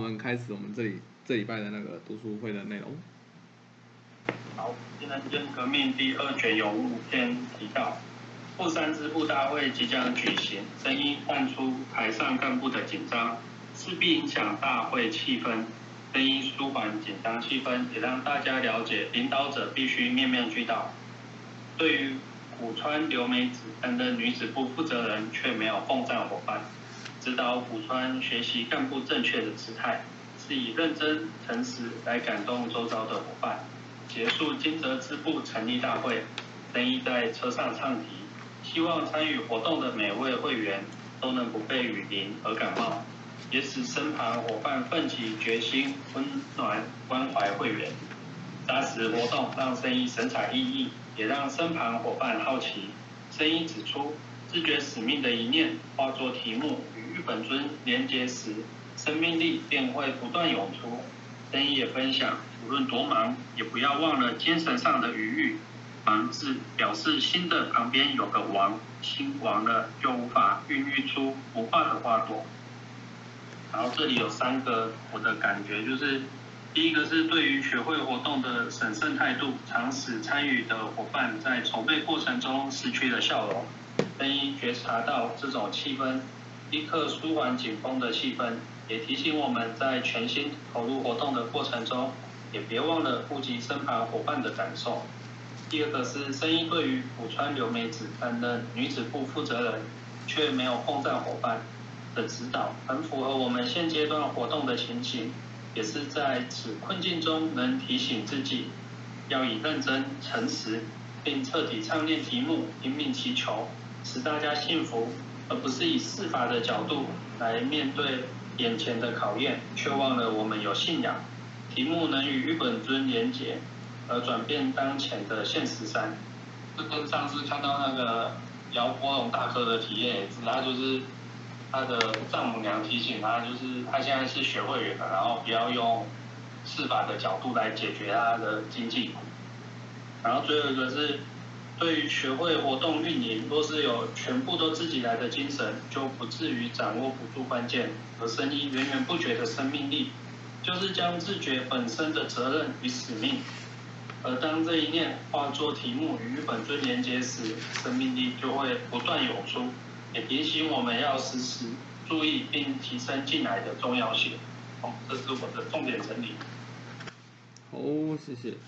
我们开始我们这里这礼拜的那个读书会的内容。好，新人间革命第二卷有五篇提到，副三支部大会即将举行，声音看出台上干部的紧张，势必影响大会气氛。声音舒缓紧张气氛，也让大家了解领导者必须面面俱到。对于古川留美子担任女子部负责人，却没有奉战伙伴。指导古川学习干部正确的姿态，是以认真诚实来感动周遭的伙伴。结束金泽支部成立大会，登一在车上唱题，希望参与活动的每位会员都能不被雨淋而感冒，也使身旁伙伴奋起决心，温暖关怀会员。扎实活动让生意神采奕奕，也让身旁伙伴好奇。生意指出，自觉使命的一念化作题目。本尊连接时，生命力便会不断涌出。生意也分享，无论多忙，也不要忘了精神上的余裕。忙字表示心的旁边有个王，心亡了就无法孕育出不化的花朵。然后这里有三个我的感觉，就是第一个是对于学会活动的审慎态度，常使参与的伙伴在筹备过程中失去了笑容。生意觉察到这种气氛。立刻舒缓紧绷的气氛，也提醒我们在全心投入活动的过程中，也别忘了顾及身旁伙伴的感受。第二个是声音对于浦川留美子担任女子部负责人，却没有碰战伙伴的指导，很符合我们现阶段活动的情形，也是在此困境中能提醒自己，要以认真、诚实，并彻底唱念题目，拼命祈求，使大家幸福。而不是以司法的角度来面对眼前的考验，却忘了我们有信仰。题目能与日本尊连结，而转变当前的现实山。这跟上次看到那个姚波龙大哥的体验也是，他就是他的丈母娘提醒他，就是他现在是学会员了，然后不要用司法的角度来解决他的经济。然后最后一个是。对于学会活动运营，若是有全部都自己来的精神，就不至于掌握不住关键。而声音源源不绝的生命力，就是将自觉本身的责任与使命。而当这一念化作题目与本尊连接时，生命力就会不断涌出，也提醒我们要时时注意并提升进来的重要性。好，这是我的重点整理。好，谢谢。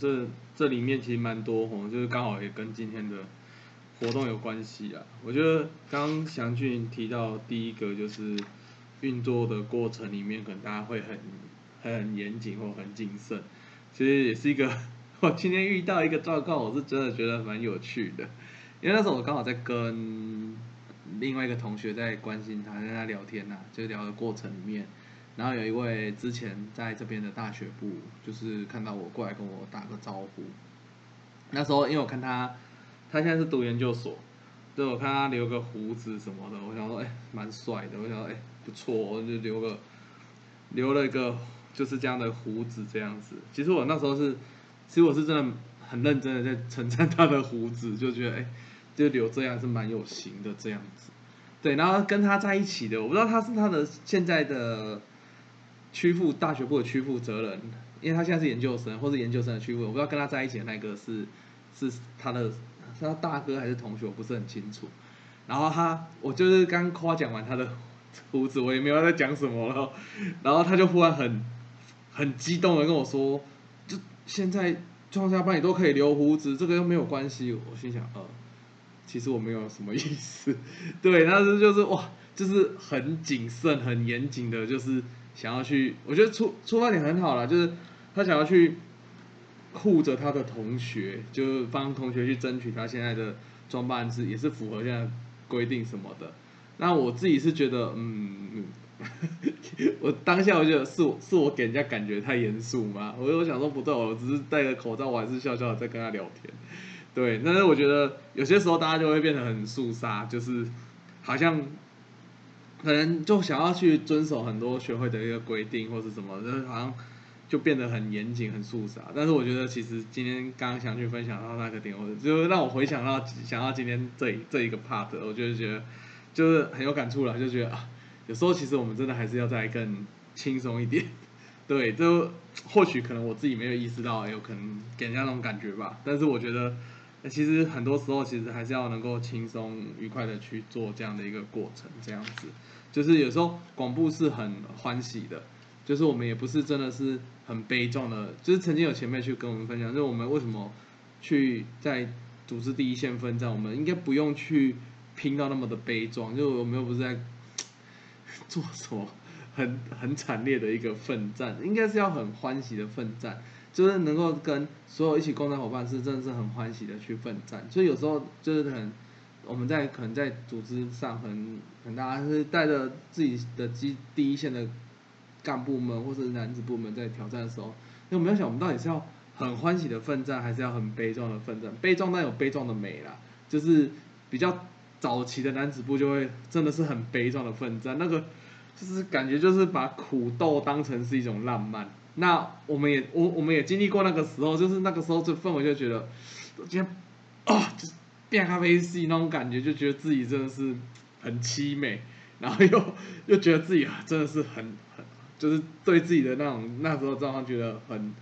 这这里面其实蛮多吼，就是刚好也跟今天的活动有关系啊。我觉得刚祥俊提到第一个就是运作的过程里面，可能大家会很很严谨或很谨慎。其实也是一个 我今天遇到一个状况，我是真的觉得蛮有趣的。因为那时候我刚好在跟另外一个同学在关心他，跟他聊天呐，就聊的过程里面。然后有一位之前在这边的大学部，就是看到我过来跟我打个招呼。那时候因为我看他，他现在是读研究所，对我看他留个胡子什么的，我想说，哎，蛮帅的。我想说，哎，不错，我就留个留了一个就是这样的胡子这样子。其实我那时候是，其实我是真的很认真的在称赞他的胡子，就觉得，哎，就留这样是蛮有型的这样子。对，然后跟他在一起的，我不知道他是他的现在的。区副大学部的区负责人，因为他现在是研究生，或是研究生的区副，我不知道跟他在一起的那个是是他的是他大哥还是同学，我不是很清楚。然后他，我就是刚夸奖完他的胡子，我也没有在讲什么了。然后他就忽然很很激动的跟我说：“就现在创下班你都可以留胡子，这个又没有关系。”我心想：“呃，其实我没有什么意思。”对，但是就是哇，就是很谨慎、很严谨的，就是。想要去，我觉得出出发点很好了，就是他想要去护着他的同学，就帮同学去争取他现在的装扮是也是符合现在规定什么的。那我自己是觉得，嗯，我当下我觉得是我是我给人家感觉太严肃嘛，我我想说不对，我只是戴个口罩，我还是笑笑的在跟他聊天。对，但是我觉得有些时候大家就会变得很肃杀，就是好像。可能就想要去遵守很多学会的一个规定或是什么，就是好像就变得很严谨、很肃杀。但是我觉得，其实今天刚刚想去分享到那个点，我就让我回想到想到今天这这 一个 part，我就觉得就是很有感触了，就觉得啊，有时候其实我们真的还是要再更轻松一点。对，就或许可能我自己没有意识到，有可能给人家那种感觉吧。但是我觉得，其实很多时候其实还是要能够轻松愉快的去做这样的一个过程，这样子。就是有时候广布是很欢喜的，就是我们也不是真的是很悲壮的。就是曾经有前辈去跟我们分享，就是我们为什么去在组织第一线奋战，我们应该不用去拼到那么的悲壮，就我们又不是在 做什么。很很惨烈的一个奋战，应该是要很欢喜的奋战，就是能够跟所有一起工作伙伴是真的是很欢喜的去奋战。所以有时候就是很我们在可能在组织上很很大家是带着自己的基第一线的干部们或者是男子部门在挑战的时候，那我们要想我们到底是要很欢喜的奋战，还是要很悲壮的奋战？悲壮但有悲壮的美啦，就是比较早期的男子部就会真的是很悲壮的奋战，那个。就是感觉就是把苦斗当成是一种浪漫，那我们也我我们也经历过那个时候，就是那个时候这氛围就觉得，今天啊就变咖啡系那种感觉，就觉得自己真的是很凄美，然后又又觉得自己真的是很很就是对自己的那种那时候状况觉得很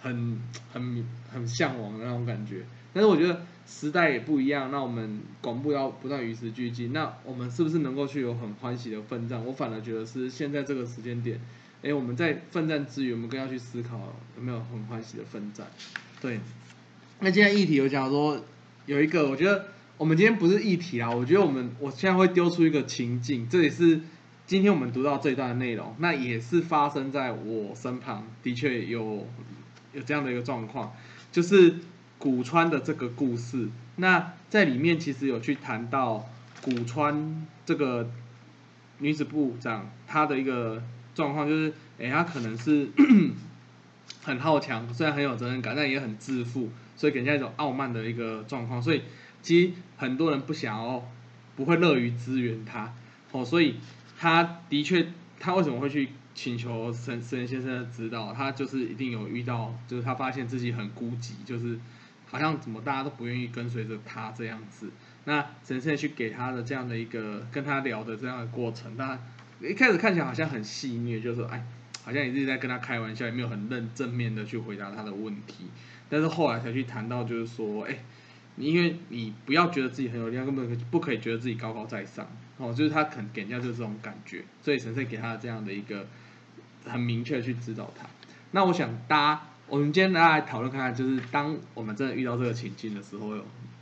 很很很向往的那种感觉，但是我觉得。时代也不一样，那我们广播要不断与时俱进，那我们是不是能够去有很欢喜的奋战？我反而觉得是现在这个时间点，哎，我们在奋战之余，我们更要去思考有没有很欢喜的奋战。对，那今天议题有讲说有一个，我觉得我们今天不是议题啊，我觉得我们我现在会丢出一个情境，这也是今天我们读到这一段的内容，那也是发生在我身旁，的确有有这样的一个状况，就是。古川的这个故事，那在里面其实有去谈到古川这个女子部长她的一个状况，就是哎，她可能是 很好强，虽然很有责任感，但也很自负，所以给人家一种傲慢的一个状况。所以其实很多人不想要，不会乐于支援她哦。所以他的确，他为什么会去请求神神先生的指导？他就是一定有遇到，就是他发现自己很孤寂，就是。好像怎么大家都不愿意跟随着他这样子，那神圣去给他的这样的一个跟他聊的这样的过程，那一开始看起来好像很戏谑，就是说哎，好像一直在跟他开玩笑，也没有很认正面的去回答他的问题。但是后来才去谈到，就是说，哎，你因为你不要觉得自己很有力量，根本不可以觉得自己高高在上哦，就是他肯给人家就是这种感觉，所以神圣给他这样的一个很明确去指导他。那我想大家。我们今天大家来讨论看看，就是当我们真的遇到这个情境的时候，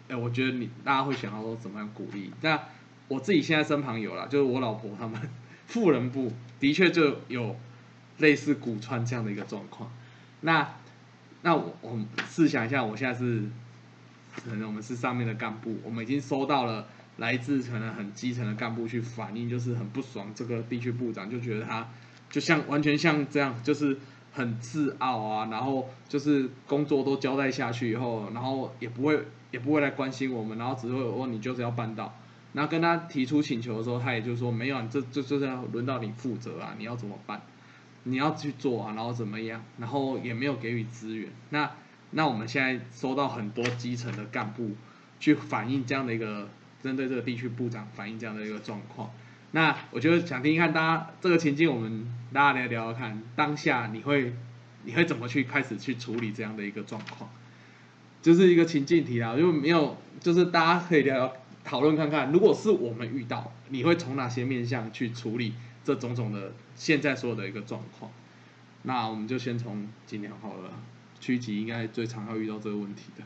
哎，我觉得你大家会想到说怎么样鼓励？那我自己现在身旁有了，就是我老婆他们富人部的确就有类似古川这样的一个状况。那那我我试想一下，我现在是可能我们是上面的干部，我们已经收到了来自可能很基层的干部去反映，就是很不爽这个地区部长，就觉得他就像完全像这样，就是。很自傲啊，然后就是工作都交代下去以后，然后也不会也不会来关心我们，然后只会问你就是要办到，然后跟他提出请求的时候，他也就说没有，你这这就是要轮到你负责啊，你要怎么办？你要去做啊，然后怎么样？然后也没有给予资源。那那我们现在收到很多基层的干部去反映这样的一个针对这个地区部长反映这样的一个状况。那我觉得想听听看大家这个情境，我们大家来聊聊看，当下你会你会怎么去开始去处理这样的一个状况？就是一个情境题啊，就没有，就是大家可以聊聊讨论看看，如果是我们遇到，你会从哪些面向去处理这种种的现在所有的一个状况？那我们就先从今年好了，区级应该最常要遇到这个问题的，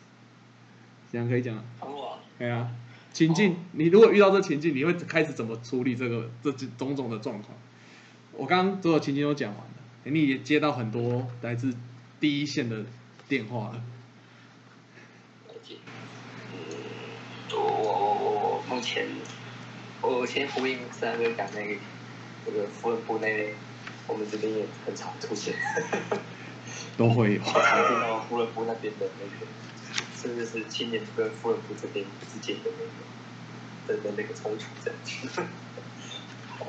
这样可以讲。从我。对啊。情境，你如果遇到这情境，你会开始怎么处理这个这种种的状况？我刚刚所有情境都讲完了，你也接到很多来自第一线的电话了。嗯，我我我我目前，我先呼应三哥讲那个那个夫人部那，我们这边也很常出现，都会有。常听到夫人部那边的那个。甚至是青年跟富人部这边之间的那个的的那个冲突这样。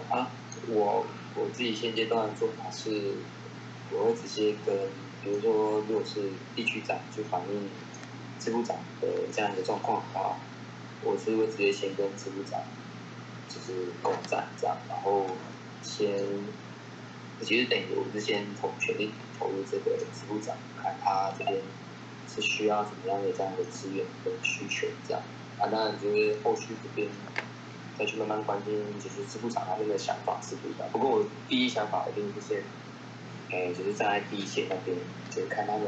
啊，我我自己现阶段的做法是，我会直接跟，比如说，如果是地区长去反映支部长的这样一个状况的话，我是会直接先跟支部长就是共战这样，然后先，其实等于我是先投全力投入这个支部长，看他这边是需要什么样的这样的资源跟需求这样，啊，当然就是后续这边再去慢慢关心，就是支部长他们的想法是不一样。不过我第一想法一定是先，哎，就是站在第一线那边，就是看他们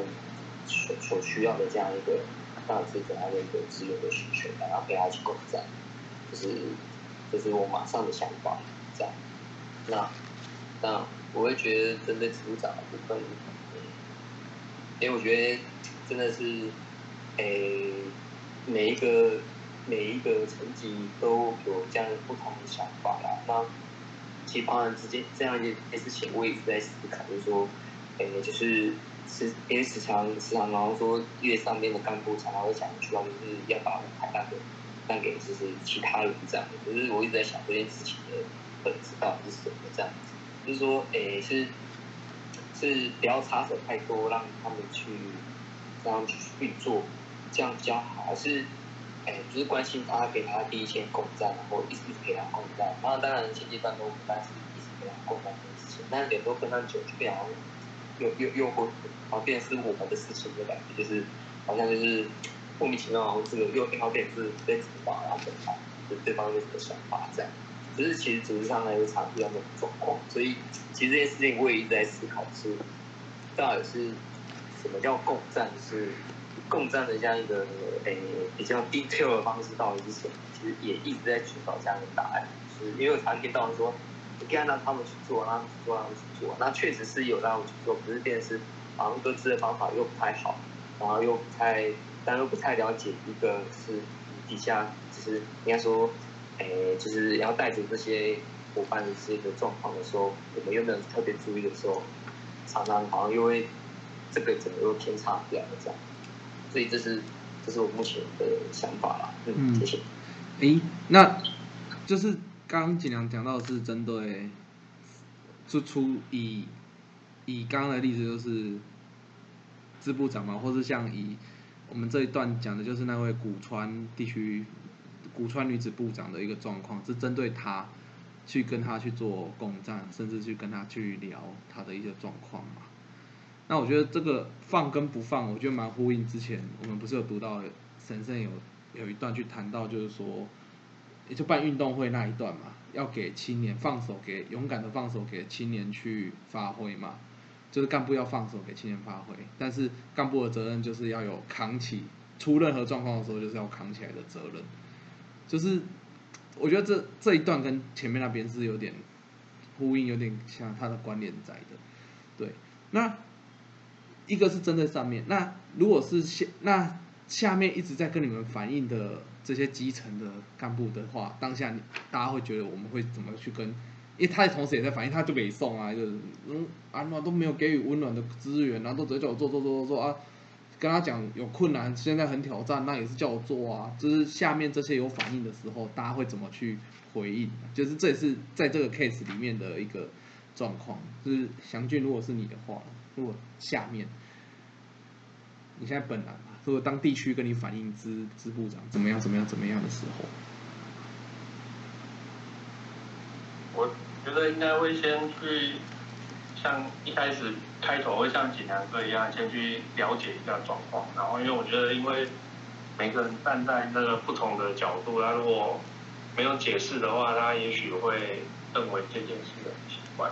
所所需要的这样一个。到底是怎样的一个资源的需求，然后陪他去共战，就是就是我马上的想法，这样。那那我会觉得针对支部长的部分，因为我觉得真的是，诶，每一个每一个层级都有这样不同的想法啦。那其实包含之间这样一件事情，我一直在思考，就是说，诶，就是。是，因为时常时常，然后说越上面的干部常常会想去，就是要把舞台让给让给就是其他人这样。可是我一直在想这件事情的本质到底是什么这样子，就是说，诶，是是不要插手太多，让他们去让他们去运作，这样比较好，还是诶，就是关心他，给他第一线共战，然后一直陪他共战。然后当然前阶段都不单是一直陪他共战这件事情，但是有时候跟他久就变成又又又会。然后变成是我们的事情的感觉，就是好像就是莫名其妙，然后这个又然后变成是被指导，然后等他，就对方有什么想法这样。只是其实组织上呢有常遇到那种状况，所以其实这件事情我也一直在思考，是到底是什么叫共战？是共战的这样一个诶比较 detail 的方式到底是什么？其实也一直在寻找这样的答案。是因为我常听到说，你可以让他们去做，让他们去做，让他们去做。那确实是有让他们去做，可是变成是。好像各自的方法又不太好，然后又不太，但又不太了解。一个是底下，就是应该说，诶，就是要带着这些伙伴的这个状况的时候，我们又没有特别注意的时候，常常好像又会这个整个又偏差掉了这样。所以这是这是我目前的想法啦。嗯，谢谢。诶，那就是刚刚锦良讲到的是针对，就出以。以刚刚的例子就是支部长嘛，或是像以我们这一段讲的，就是那位古川地区古川女子部长的一个状况，是针对他去跟他去做共战，甚至去跟他去聊他的一些状况嘛。那我觉得这个放跟不放，我觉得蛮呼应之前我们不是有读到神圣有有一段去谈到，就是说，也就办运动会那一段嘛，要给青年放手，给勇敢的放手给青年去发挥嘛。就是干部要放手给青年发挥，但是干部的责任就是要有扛起出任何状况的时候就是要扛起来的责任。就是我觉得这这一段跟前面那边是有点呼应，有点像他的关联在的。对，那一个是针对上面，那如果是下那下面一直在跟你们反映的这些基层的干部的话，当下大家会觉得我们会怎么去跟？因为他的同时也在反映，他就给送啊，就是嗯，啊那都没有给予温暖的资源，然后都直接叫我做做做做做啊，跟他讲有困难，现在很挑战，那也是叫我做啊。就是下面这些有反应的时候，大家会怎么去回应？就是这也是在这个 case 里面的一个状况。就是祥俊，如果是你的话，如果下面你现在本来，如果当地区跟你反映支支部长怎么样怎么样怎么样的时候。我觉得应该会先去，像一开始开头会像锦良哥一样，先去了解一下状况。然后，因为我觉得，因为每个人站在那个不同的角度，他如果没有解释的话，他也许会认为这件事很奇怪。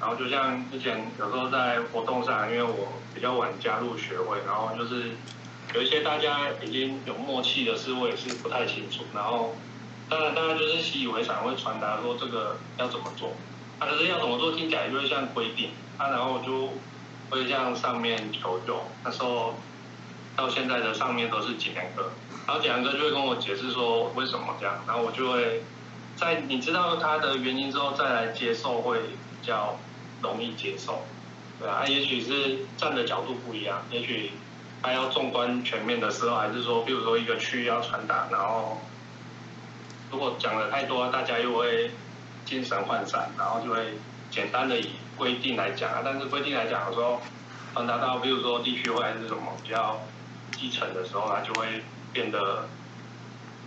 然后，就像之前有时候在活动上，因为我比较晚加入学会，然后就是有一些大家已经有默契的事，我也是不太清楚。然后。当然，当然就是习以为常会传达说这个要怎么做，啊，可是要怎么做听起来就会像规定，啊，然后就会向上面求救。那时候到现在的上面都是景阳哥，然后景阳哥就会跟我解释说为什么这样，然后我就会在你知道他的原因之后再来接受会比较容易接受，对啊，也许是站的角度不一样，也许他要纵观全面的时候，还是说，比如说一个区域要传达，然后。如果讲的太多，大家又会精神涣散，然后就会简单的以规定来讲啊。但是规定来讲有时候，传达到比如说地区会还是什么比较基层的时候，它就会变得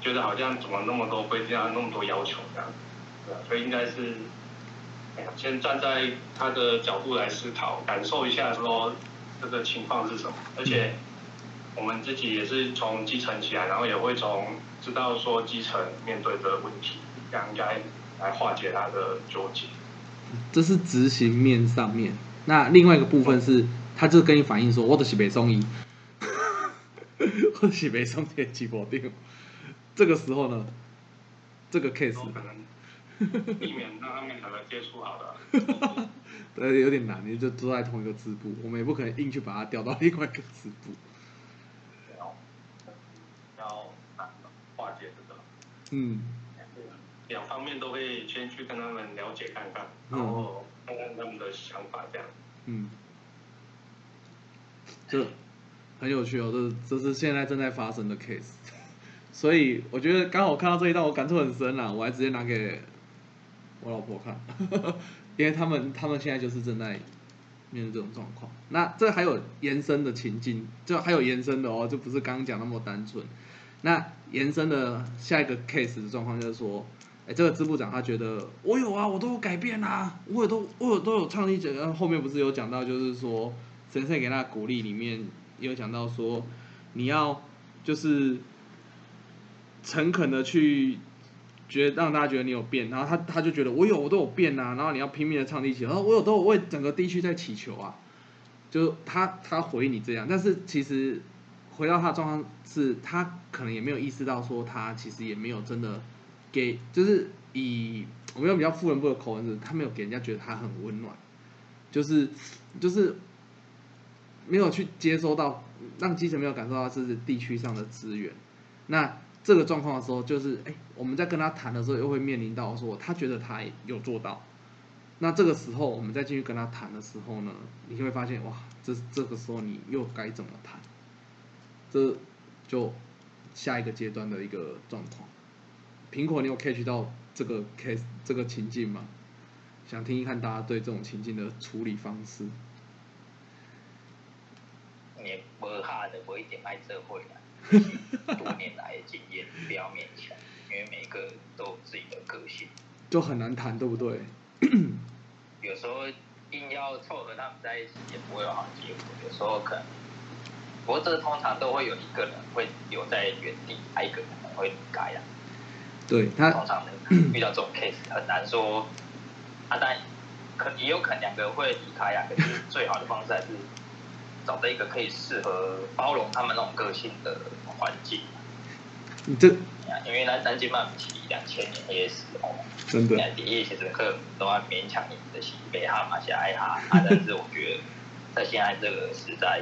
觉得好像怎么那么多规定啊，那么多要求这样，对啊，所以应该是，先站在他的角度来思考，感受一下说这个情况是什么，而且我们自己也是从基层起来，然后也会从知道说基层面对的问题，这样应该来化解他的纠结。这是执行面上面。那另外一个部分是，他就跟你反映说，我的是北中医，我的是北中天气否定。这个时候呢，这个 case 可能避免让他们两个接触好了。呃有点难，你就都在同一个支部，我们也不可能硬去把它调到另外一个支部。要要化解这个，嗯，两方面都会先去跟他们了解看看，然后看看他们的想法这样。嗯，这很有趣哦，这这是现在正在发生的 case，所以我觉得刚好看到这一段，我感触很深啦，我还直接拿给我老婆看，因为他们他们现在就是正在面对这种状况。那这还有延伸的情境，就还有延伸的哦，就不是刚刚讲那么单纯。那延伸的下一个 case 的状况就是说，哎，这个支部长他觉得我有啊，我都有改变啊，我有都我有都有倡议者，然后后面不是有讲到，就是说神圣给他鼓励里面有讲到说，你要就是诚恳的去觉得让大家觉得你有变，然后他他就觉得我有我都有变啊，然后你要拼命的倡议起，然后我有都有为整个地区在祈求啊，就他他回你这样，但是其实回到他的状况是，他可能也没有意识到说他其实也没有真的给，就是以我们用比较富人部的口吻，他没有给人家觉得他很温暖，就是就是没有去接收到，让基层没有感受到这是地区上的资源。那这个状况的时候，就是哎，我们在跟他谈的时候，又会面临到说，他觉得他有做到。那这个时候，我们再继续跟他谈的时候呢，你就会发现，哇，这这个时候你又该怎么谈？这就下一个阶段的一个状况。苹果，你有 catch 到这个 case 这个情境吗？想听一看大家对这种情境的处理方式。你无下的不一定爱这会啦，多年来的经验不要勉强，因为每个都有自己的个性，就很难谈，对不对？有时候硬要凑合他们在一起，也不会有好结果。有时候可能，不过这通常都会有一个人会留在原地，还一个可能会离开啊。对他通常遇到这种 case 很难说，啊，但可也有可能两个会离开啊。可是最好的方式还是找到一个可以适合包容他们那种个性的环境。你这因为咱咱今嘛不是两千年那个时候嘛，真的，第一其实课都要勉强你的是北哈嘛，是爱哈，啊，但是我觉得在现在这个时代，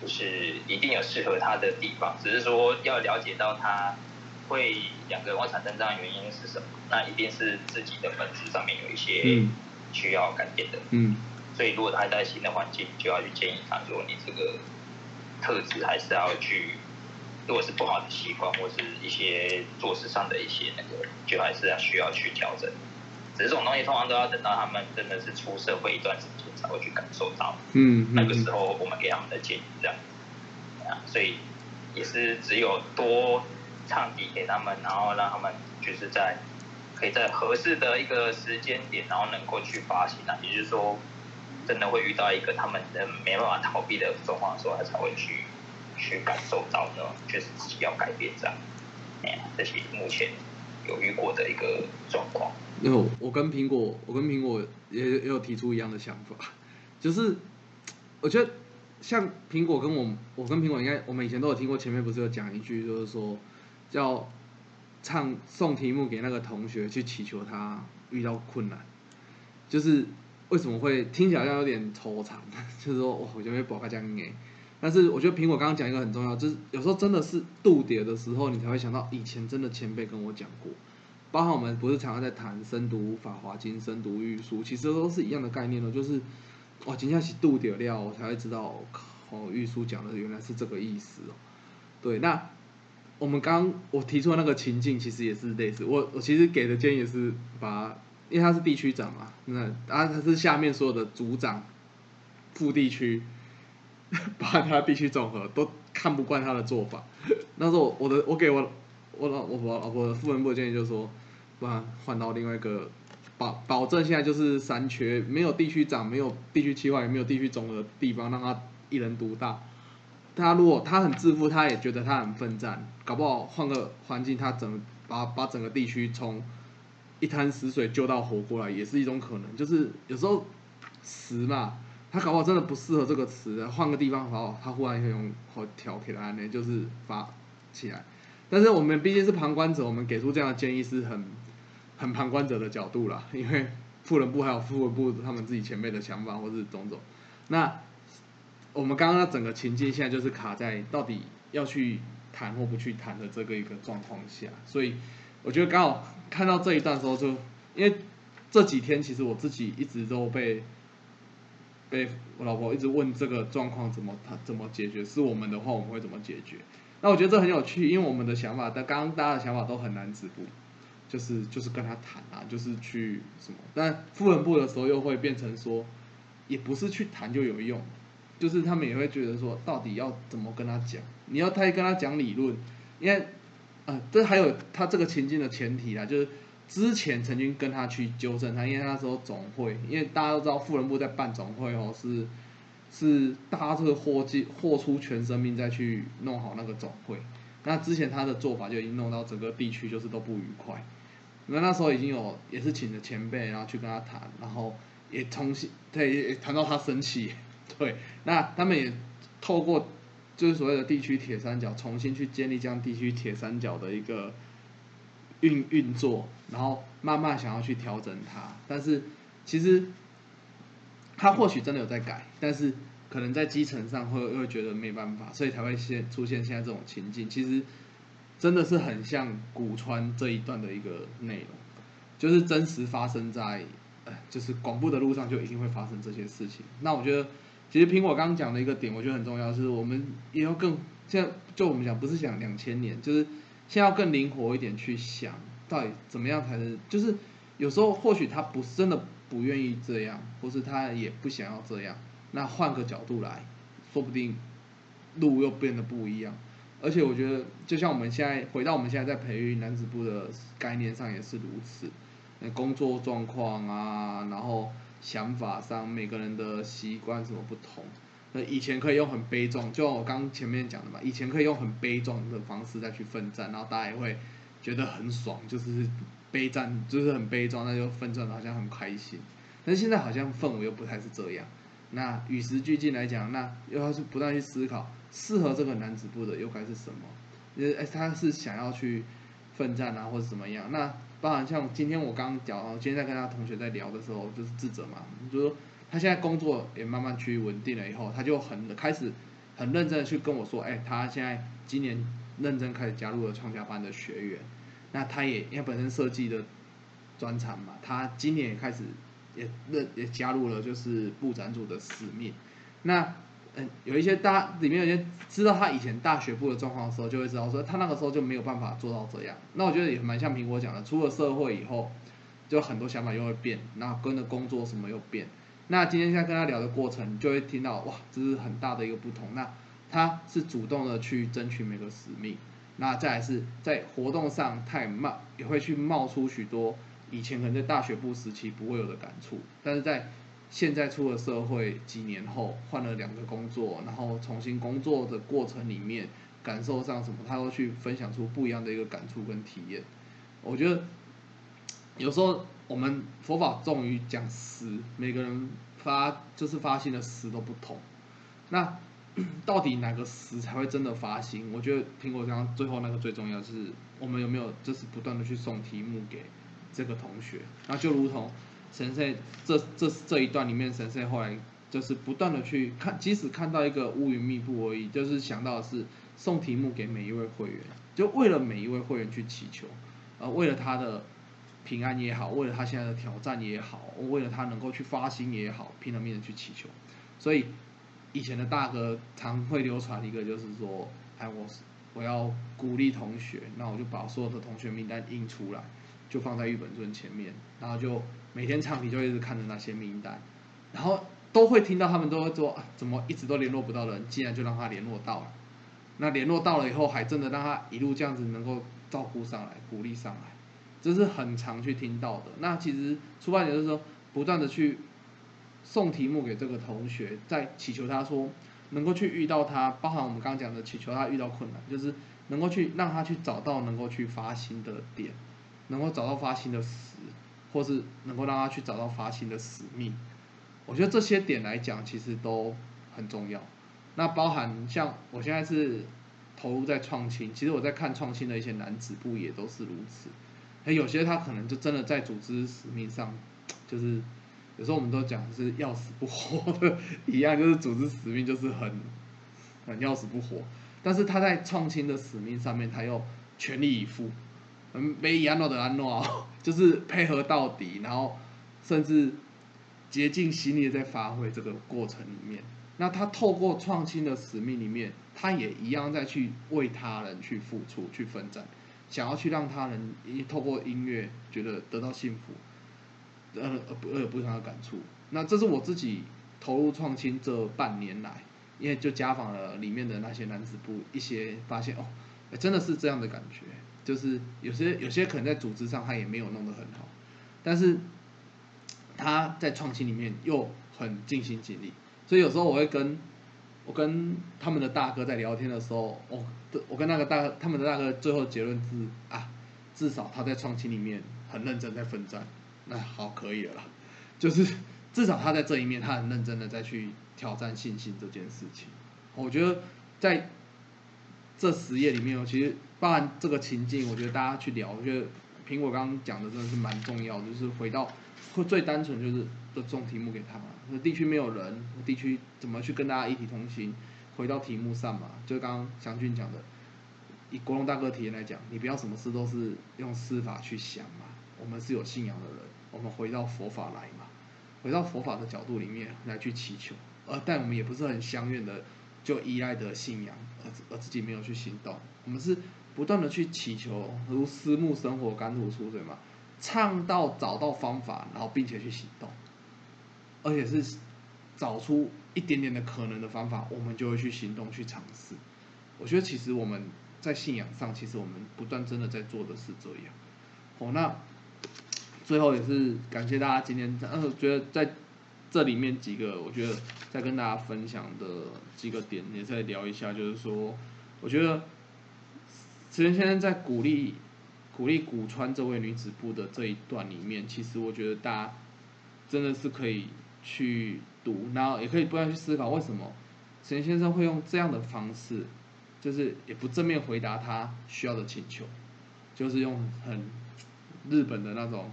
就是一定有适合他的地方，只是说要了解到他会两个人会产生这样的原因是什么，那一定是自己的本质上面有一些嗯。需要改变的，嗯。所以如果他在新的环境，就要去建议他说，你这个特质还是要去，如果是不好的习惯或是一些做事上的一些那个，就还是要需要去调整。只是这种东西通常都要等到他们真的是出社会一段时间才会去感受到，嗯那个嗯时候我们给他们的建议这样。啊，所以也是只有多唱底给他们，然后让他们就是在可以在合适的一个时间点，然后能够去发行啊，也就是说，真的会遇到一个他们人没办法逃避的状况的时候，他才会去去感受到呢，确实自己要改变这样。哎，这是目前有遇过的一个状况。因为我我跟苹果，我跟苹果也也有提出一样的想法，就是我觉得像苹果跟我，我跟苹果应该我们以前都有听过，前面不是有讲一句，就是说叫唱送题目给那个同学去祈求他遇到困难，就是为什么会听起来好像有点惆怅，就是说，我觉得宝卡这样哎。但是我觉得苹果刚刚讲一个很重要，就是有时候真的是度跌的时候，你才会想到以前真的前辈跟我讲过，包括我们不是常常在谈深读《法华经》、深读《玉书》，其实都是一样的概念的，就是哇，今天是度跌料，我才会知道，哦，玉书讲的原来是这个意思哦。对，那我们刚我提出的那个情境，其实也是类似。我我其实给的建议也是把，因为他是地区长嘛，那啊他是下面所有的组长、副地区，把他地区总和都看不惯他的做法。那时候我的我给我我老我我我的副文部的建议就是说，不然换到另外一个保保证现在就是三缺，没有地区长，没有地区企划，也没有地区总的地方，让他一人独大。他如果他很自负，他也觉得他很奋战，搞不好换个环境，他整把把整个地区从一滩死水救到活过来，也是一种可能。就是有时候死嘛，他搞不好真的不适合这个词，换个地方好，他忽然可以用好调起来呢，就是发起来。但是我们毕竟是旁观者，我们给出这样的建议是很很旁观者的角度啦，因为富人部还有富人部他们自己前辈的想法或是种种。那我们刚刚整个情境现在就是卡在到底要去谈或不去谈的这个一个状况下，所以我觉得刚好看到这一段时候，就因为这几天其实我自己一直都被被我老婆一直问这个状况怎么谈怎么解决，是我们的话我们会怎么解决？那我觉得这很有趣，因为我们的想法，但刚刚大家的想法都很难止步，就是就是跟他谈啊，就是去什么，但副人部的时候又会变成说，也不是去谈就有用。就是他们也会觉得说，到底要怎么跟他讲？你要太跟他讲理论，因为，呃，这还有他这个情境的前提啦，就是之前曾经跟他去纠正他，因为那时候总会，因为大家都知道富人部在办总会哦，是是大家这个豁尽豁出全生命再去弄好那个总会。那之前他的做法就已经弄到整个地区就是都不愉快。那那时候已经有也是请了前辈，然后去跟他谈，然后也重新对也谈到他生气。对，那他们也透过就是所谓的地区铁三角，重新去建立这样地区铁三角的一个运运作，然后慢慢想要去调整它。但是其实他或许真的有在改，但是可能在基层上会会觉得没办法，所以才会现出现现在这种情境。其实真的是很像古川这一段的一个内容，就是真实发生在呃，就是广布的路上就一定会发生这些事情。那我觉得。其实苹果刚刚讲的一个点，我觉得很重要，是我们也要更现在就我们讲，不是讲两千年，就是先要更灵活一点去想，到底怎么样才能，就是有时候或许他不是真的不愿意这样，或是他也不想要这样，那换个角度来，说不定路又变得不一样。而且我觉得，就像我们现在回到我们现在在培育男子部的概念上也是如此，那工作状况啊，然后。想法上，每个人的习惯什么不同？那以前可以用很悲壮，就我刚前面讲的嘛，以前可以用很悲壮的方式再去奋战，然后大家也会觉得很爽，就是悲战，就是很悲壮，那就奋战好像很开心。但现在好像氛围又不太是这样。那与时俱进来讲，那又要是不断去思考，适合这个男子部的又该是什么？呃，他是想要去奋战啊，或者怎么样？那包含像今天我刚刚讲，今天在跟他同学在聊的时候，就是智者嘛，就说他现在工作也慢慢趋于稳定了以后，他就很开始很认真的去跟我说，哎，他现在今年认真开始加入了创家班的学员，那他也因为本身设计的专长嘛，他今年也开始也认也加入了就是部长组的使命，那。嗯，有一些大里面有些知道他以前大学部的状况的时候，就会知道说他那个时候就没有办法做到这样。那我觉得也蛮像苹果讲的，出了社会以后，就很多想法又会变，然后跟着工作什么又变。那今天在跟他聊的过程，就会听到哇，这是很大的一个不同。那他是主动的去争取每个使命，那再来是在活动上，太慢也会去冒出许多以前可能在大学部时期不会有的感触，但是在。现在出了社会几年后，换了两个工作，然后重新工作的过程里面，感受上什么，他都去分享出不一样的一个感触跟体验。我觉得有时候我们佛法重于讲实，每个人发就是发心的实都不同。那 到底哪个实才会真的发心？我觉得苹果刚最后那个最重要是，我们有没有就是不断的去送题目给这个同学，那就如同。神社这这这一段里面，神社后来就是不断的去看，即使看到一个乌云密布而已，就是想到的是送题目给每一位会员，就为了每一位会员去祈求，呃，为了他的平安也好，为了他现在的挑战也好，为了他能够去发心也好，拼了命的去祈求。所以以前的大哥常会流传一个，就是说，哎，我我要鼓励同学，那我就把所有的同学名单印出来，就放在玉本尊前面，然后就。每天唱题就一直看着那些名单，然后都会听到他们都会说，怎么一直都联络不到人，竟然就让他联络到了。那联络到了以后，还真的让他一路这样子能够照顾上来，鼓励上来，这是很常去听到的。那其实出发点就是说，不断的去送题目给这个同学，在祈求他说能够去遇到他，包含我们刚刚讲的祈求他遇到困难，就是能够去让他去找到能够去发心的点，能够找到发心的时，或是能够让他去找到发心的使命。我觉得这些点来讲，其实都很重要。那包含像我现在是投入在创新，其实我在看创新的一些男子部也都是如此。那有些他可能就真的在组织使命上，就是有时候我们都讲是要死不活的一样，就是组织使命就是很很要死不活。但是他在创新的使命上面，他又全力以赴，嗯，没安诺的安诺，就是配合到底，然后甚至。竭尽心力在发挥这个过程里面，那他透过创新的使命里面，他也一样在去为他人去付出、去奋战，想要去让他人透过音乐觉得得到幸福，呃呃不呃不同的感触。那这是我自己投入创新这半年来，因为就家访了里面的那些男子部，一些发现哦，真的是这样的感觉，就是有些有些可能在组织上他也没有弄得很好，但是。他在创新里面又很尽心尽力，所以有时候我会跟我跟他们的大哥在聊天的时候，我我跟那个大他们的大哥最后结论是啊，至少他在创新里面很认真在奋战，那好可以了啦，就是至少他在这一面他很认真的在去挑战信心这件事情，我觉得在这十页里面，其实包含这个情境，我觉得大家去聊，我觉得苹果刚刚讲的真的是蛮重要，就是回到。会最单纯就是的种题目给他，那地区没有人，地区怎么去跟大家一体同行？回到题目上嘛，就刚刚祥俊讲的，以国龙大哥体验来讲，你不要什么事都是用司法去想嘛。我们是有信仰的人，我们回到佛法来嘛，回到佛法的角度里面来去祈求，而但我们也不是很相愿的就依赖的信仰，而而自己没有去行动，我们是不断的去祈求，如私募生活，甘露出水嘛。唱到找到方法，然后并且去行动，而且是找出一点点的可能的方法，我们就会去行动去尝试。我觉得其实我们在信仰上，其实我们不断真的在做的是这样。哦，那最后也是感谢大家今天，呃，觉得在这里面几个，我觉得再跟大家分享的几个点，也再聊一下，就是说，我觉得石原先生在鼓励。鼓励古川这位女子部的这一段里面，其实我觉得大家真的是可以去读，然后也可以不断去思考为什么陈先生会用这样的方式，就是也不正面回答他需要的请求，就是用很日本的那种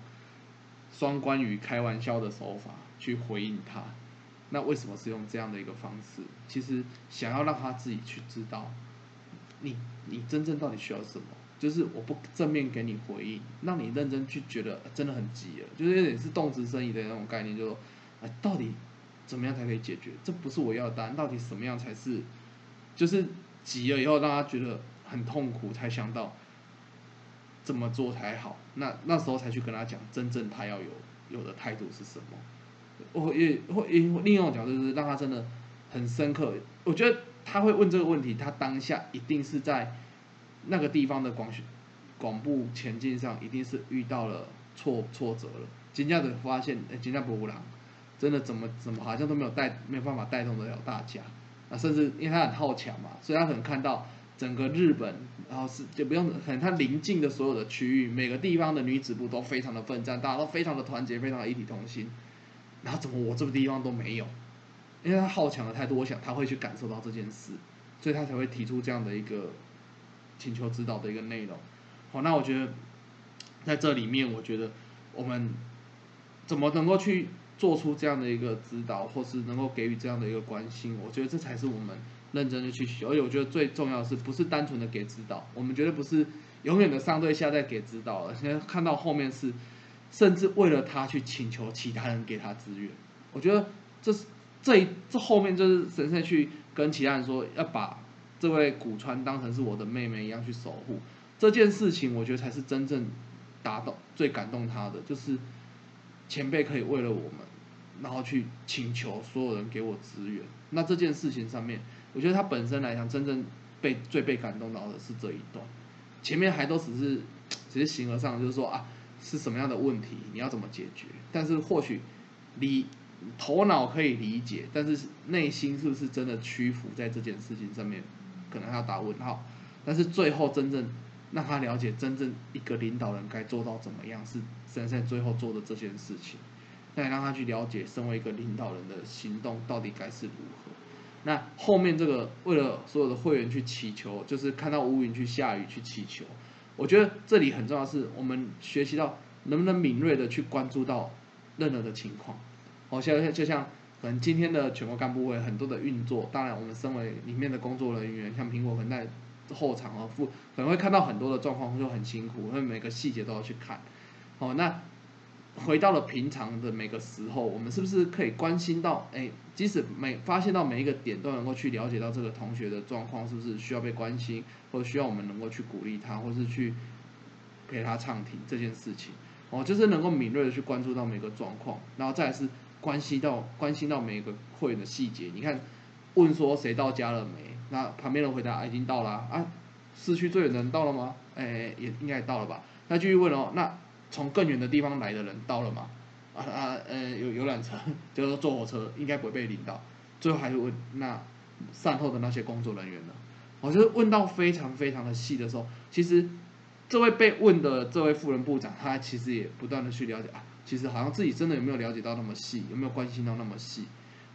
双关语开玩笑的手法去回应他。那为什么是用这样的一个方式？其实想要让他自己去知道，你你真正到底需要什么。就是我不正面给你回应，让你认真去觉得真的很急了，就是有点是动词生意的那种概念，就说，啊，到底怎么样才可以解决？这不是我要的答案，到底什么样才是？就是急了以后让他觉得很痛苦，才想到怎么做才好。那那时候才去跟他讲，真正他要有有的态度是什么？我也会另一种角度就是让他真的很深刻。我觉得他会问这个问题，他当下一定是在。那个地方的广广布前进上，一定是遇到了挫挫折了。金价的发现，哎，金价博物郎真的怎么怎么好像都没有带，没有办法带动得了大家。啊，甚至因为他很好强嘛，所以他可能看到整个日本，然后是就不用，可能他临近的所有的区域，每个地方的女子部都非常的奋战，大家都非常的团结，非常的一体同心。然后怎么我这个地方都没有？因为他好强的太多，我想他会去感受到这件事，所以他才会提出这样的一个。请求指导的一个内容，好，那我觉得在这里面，我觉得我们怎么能够去做出这样的一个指导，或是能够给予这样的一个关心，我觉得这才是我们认真的去学。而且我觉得最重要的是，不是单纯的给指导，我们绝对不是永远的上对下在给指导了。现在看到后面是，甚至为了他去请求其他人给他资源，我觉得这是这这后面就是神社去跟其他人说要把。这位古川当成是我的妹妹一样去守护这件事情，我觉得才是真正打动最感动他的，就是前辈可以为了我们，然后去请求所有人给我支援。那这件事情上面，我觉得他本身来讲，真正被最被感动到的是这一段。前面还都只是只是形而上，就是说啊是什么样的问题，你要怎么解决？但是或许你头脑可以理解，但是内心是不是真的屈服在这件事情上面，可能要打问号。但是最后真正让他了解真正一个领导人该做到怎么样，是森森最后做的这件事情，那让他去了解身为一个领导人的行动到底该是如何。那后面这个为了所有的会员去祈求，就是看到乌云去下雨去祈求，我觉得这里很重要，是我们学习到能不能敏锐的去关注到任何的情况。哦，像就像可能今天的全国干部会很多的运作，当然我们身为里面的工作人员，像苹果可能在后场啊，负可能会看到很多的状况，就很辛苦，因为每个细节都要去看。哦，那。回到了平常的每个时候，我们是不是可以关心到？哎，即使每发现到每一个点，都能够去了解到这个同学的状况，是不是需要被关心，或者需要我们能够去鼓励他，或是去陪他畅听这件事情？哦，就是能够敏锐的去关注到每个状况，然后再是关系到关心到每一个会员的细节。你看，问说谁到家了没？那旁边人回答已经到了啊。市区最远的人到了吗？哎，也应该到了吧？那继续问哦，那。从更远的地方来的人到了吗？啊啊呃有游览车，就是坐火车，应该不会被领到。最后还是问那善后的那些工作人员呢？我就是问到非常非常的细的时候，其实这位被问的这位副人部长，他其实也不断的去了解啊，其实好像自己真的有没有了解到那么细，有没有关心到那么细？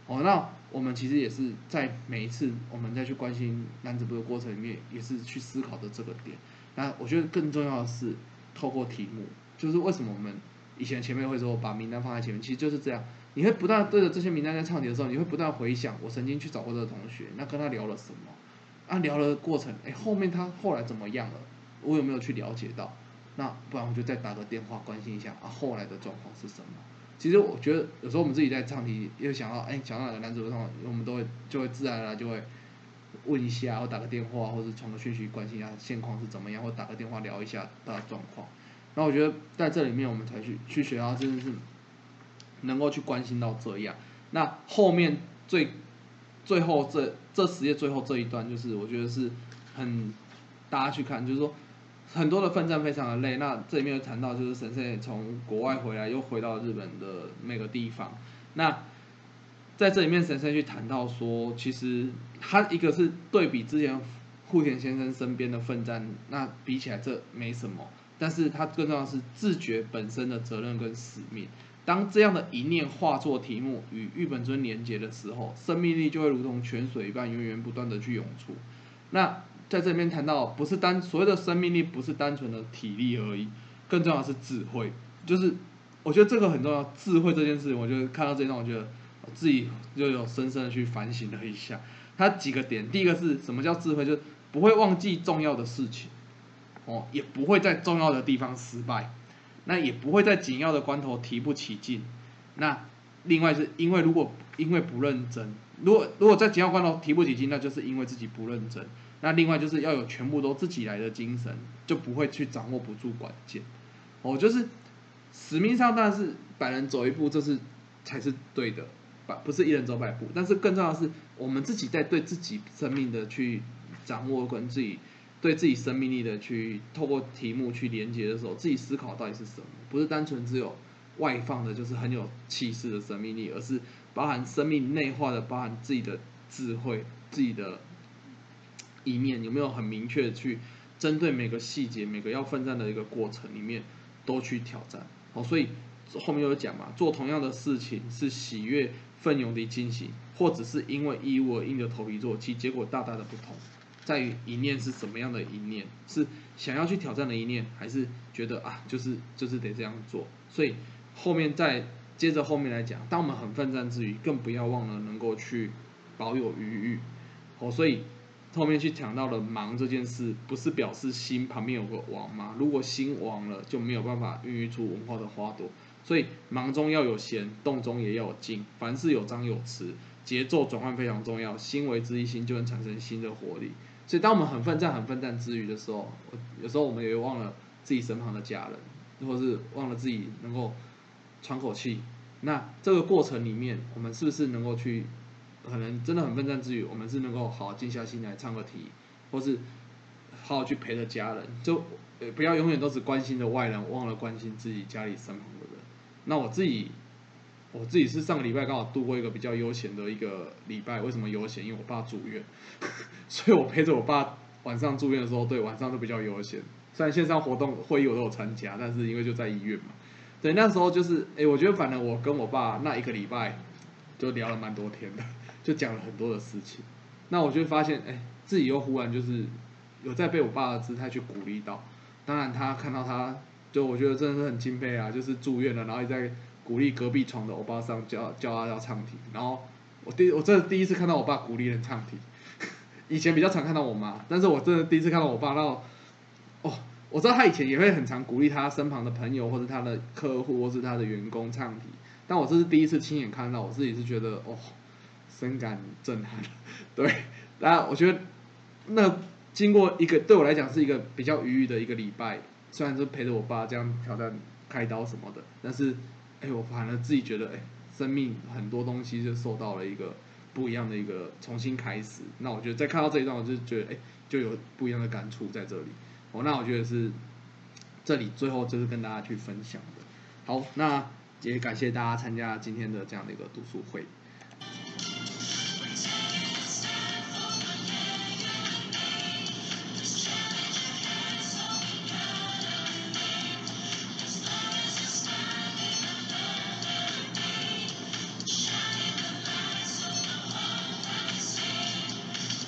哦，那我们其实也是在每一次我们再去关心男子部的过程里面，也是去思考的这个点。那我觉得更重要的是透过题目。就是为什么我们以前前面会说把名单放在前面，其实就是这样。你会不断对着这些名单在唱题的时候，你会不断回想我曾经去找过这个同学，那跟他聊了什么？啊，聊了过程，哎，后面他后来怎么样了？我有没有去了解到？那不然我就再打个电话关心一下啊，后来的状况是什么？其实我觉得有时候我们自己在唱题，又想到哎，想到哪个男主的状况，我们都会就会自然而然就会问一下，或打个电话，或者传个讯息关心一下现况是怎么样，或打个电话聊一下他的状况。那我觉得在这里面，我们才去去学到，真的是能够去关心到这样。那后面最最后这这十页最后这一段，就是我觉得是很大家去看，就是说很多的奋战非常的累。那这里面有谈到，就是神圣从国外回来，又回到日本的那个地方。那在这里面，神圣去谈到说，其实他一个是对比之前户田先生身边的奋战，那比起来这没什么。但是他更重要的是自觉本身的责任跟使命。当这样的一念化作题目与玉本尊连结的时候，生命力就会如同泉水一般源源不断的去涌出。那在这边谈到，不是单所谓的生命力，不是单纯的体力而已，更重要的是智慧。就是我觉得这个很重要，智慧这件事情，我觉得看到这一段，我觉得自己就有深深的去反省了一下。它几个点，第一个是什么叫智慧，就是不会忘记重要的事情。哦，也不会在重要的地方失败，那也不会在紧要的关头提不起劲。那另外是因为如果因为不认真，如果如果在紧要关头提不起劲，那就是因为自己不认真。那另外就是要有全部都自己来的精神，就不会去掌握不住关键。哦，就是使命上当然是百人走一步，这是才是对的，百不是一人走百步。但是更重要的是，我们自己在对自己生命的去掌握跟自己。对自己生命力的去透过题目去连接的时候，自己思考到底是什么？不是单纯只有外放的，就是很有气势的生命力，而是包含生命内化的，包含自己的智慧、自己的一面，有没有很明确的去针对每个细节、每个要奋战的一个过程里面都去挑战？好，所以后面有讲嘛，做同样的事情是喜悦、奋勇的进行，或者是因为义务而硬着头皮做，其结果大大的不同。在于一念是什么样的一念，是想要去挑战的一念，还是觉得啊，就是就是得这样做。所以后面再接着后面来讲，当我们很奋战之余，更不要忘了能够去保有余裕。哦，所以后面去讲到了忙这件事，不是表示心旁边有个王吗？如果心亡了，就没有办法孕育出文化的花朵。所以忙中要有闲，动中也要有静，凡事有张有弛，节奏转换非常重要。心为之一心，就能产生新的活力。所以，当我们很奋战、很奋战之余的时候，有时候我们也忘了自己身旁的家人，或是忘了自己能够喘口气。那这个过程里面，我们是不是能够去，可能真的很奋战之余，我们是能够好静下心来唱个题，或是好好去陪着家人，就不要永远都只关心着外人，忘了关心自己家里身旁的人。那我自己，我自己是上个礼拜刚好度过一个比较悠闲的一个礼拜。为什么悠闲？因为我爸住院，所以我陪着我爸晚上住院的时候，对晚上都比较悠闲。虽然线上活动会议我都有参加，但是因为就在医院嘛，对那时候就是，哎，我觉得反正我跟我爸那一个礼拜就聊了蛮多天的，就讲了很多的事情。那我就发现，哎，自己又忽然就是有在被我爸的姿态去鼓励到。当然，他看到他，就我觉得真的是很钦佩啊，就是住院了，然后也在鼓励隔壁床的欧巴桑叫叫他要唱题。然后我第我这第一次看到我爸鼓励人唱题，以前比较常看到我妈，但是我真的第一次看到我爸，那哦，我知道他以前也会很常鼓励他身旁的朋友或者他的客户或是他的员工唱题，但我这是第一次亲眼看到，我自己是觉得哦，深感震撼。对，那我觉得那经过一个对我来讲是一个比较愉悦的一个礼拜，虽然是陪着我爸这样挑战开刀什么的，但是哎，我反而自己觉得哎，生命很多东西就受到了一个不一样的一个重新开始。那我觉得在看到这一段，我就觉得哎，就有不一样的感触在这里。哦，那我觉得是这里最后就是跟大家去分享的。好，那也感谢大家参加今天的这样的一个读书会。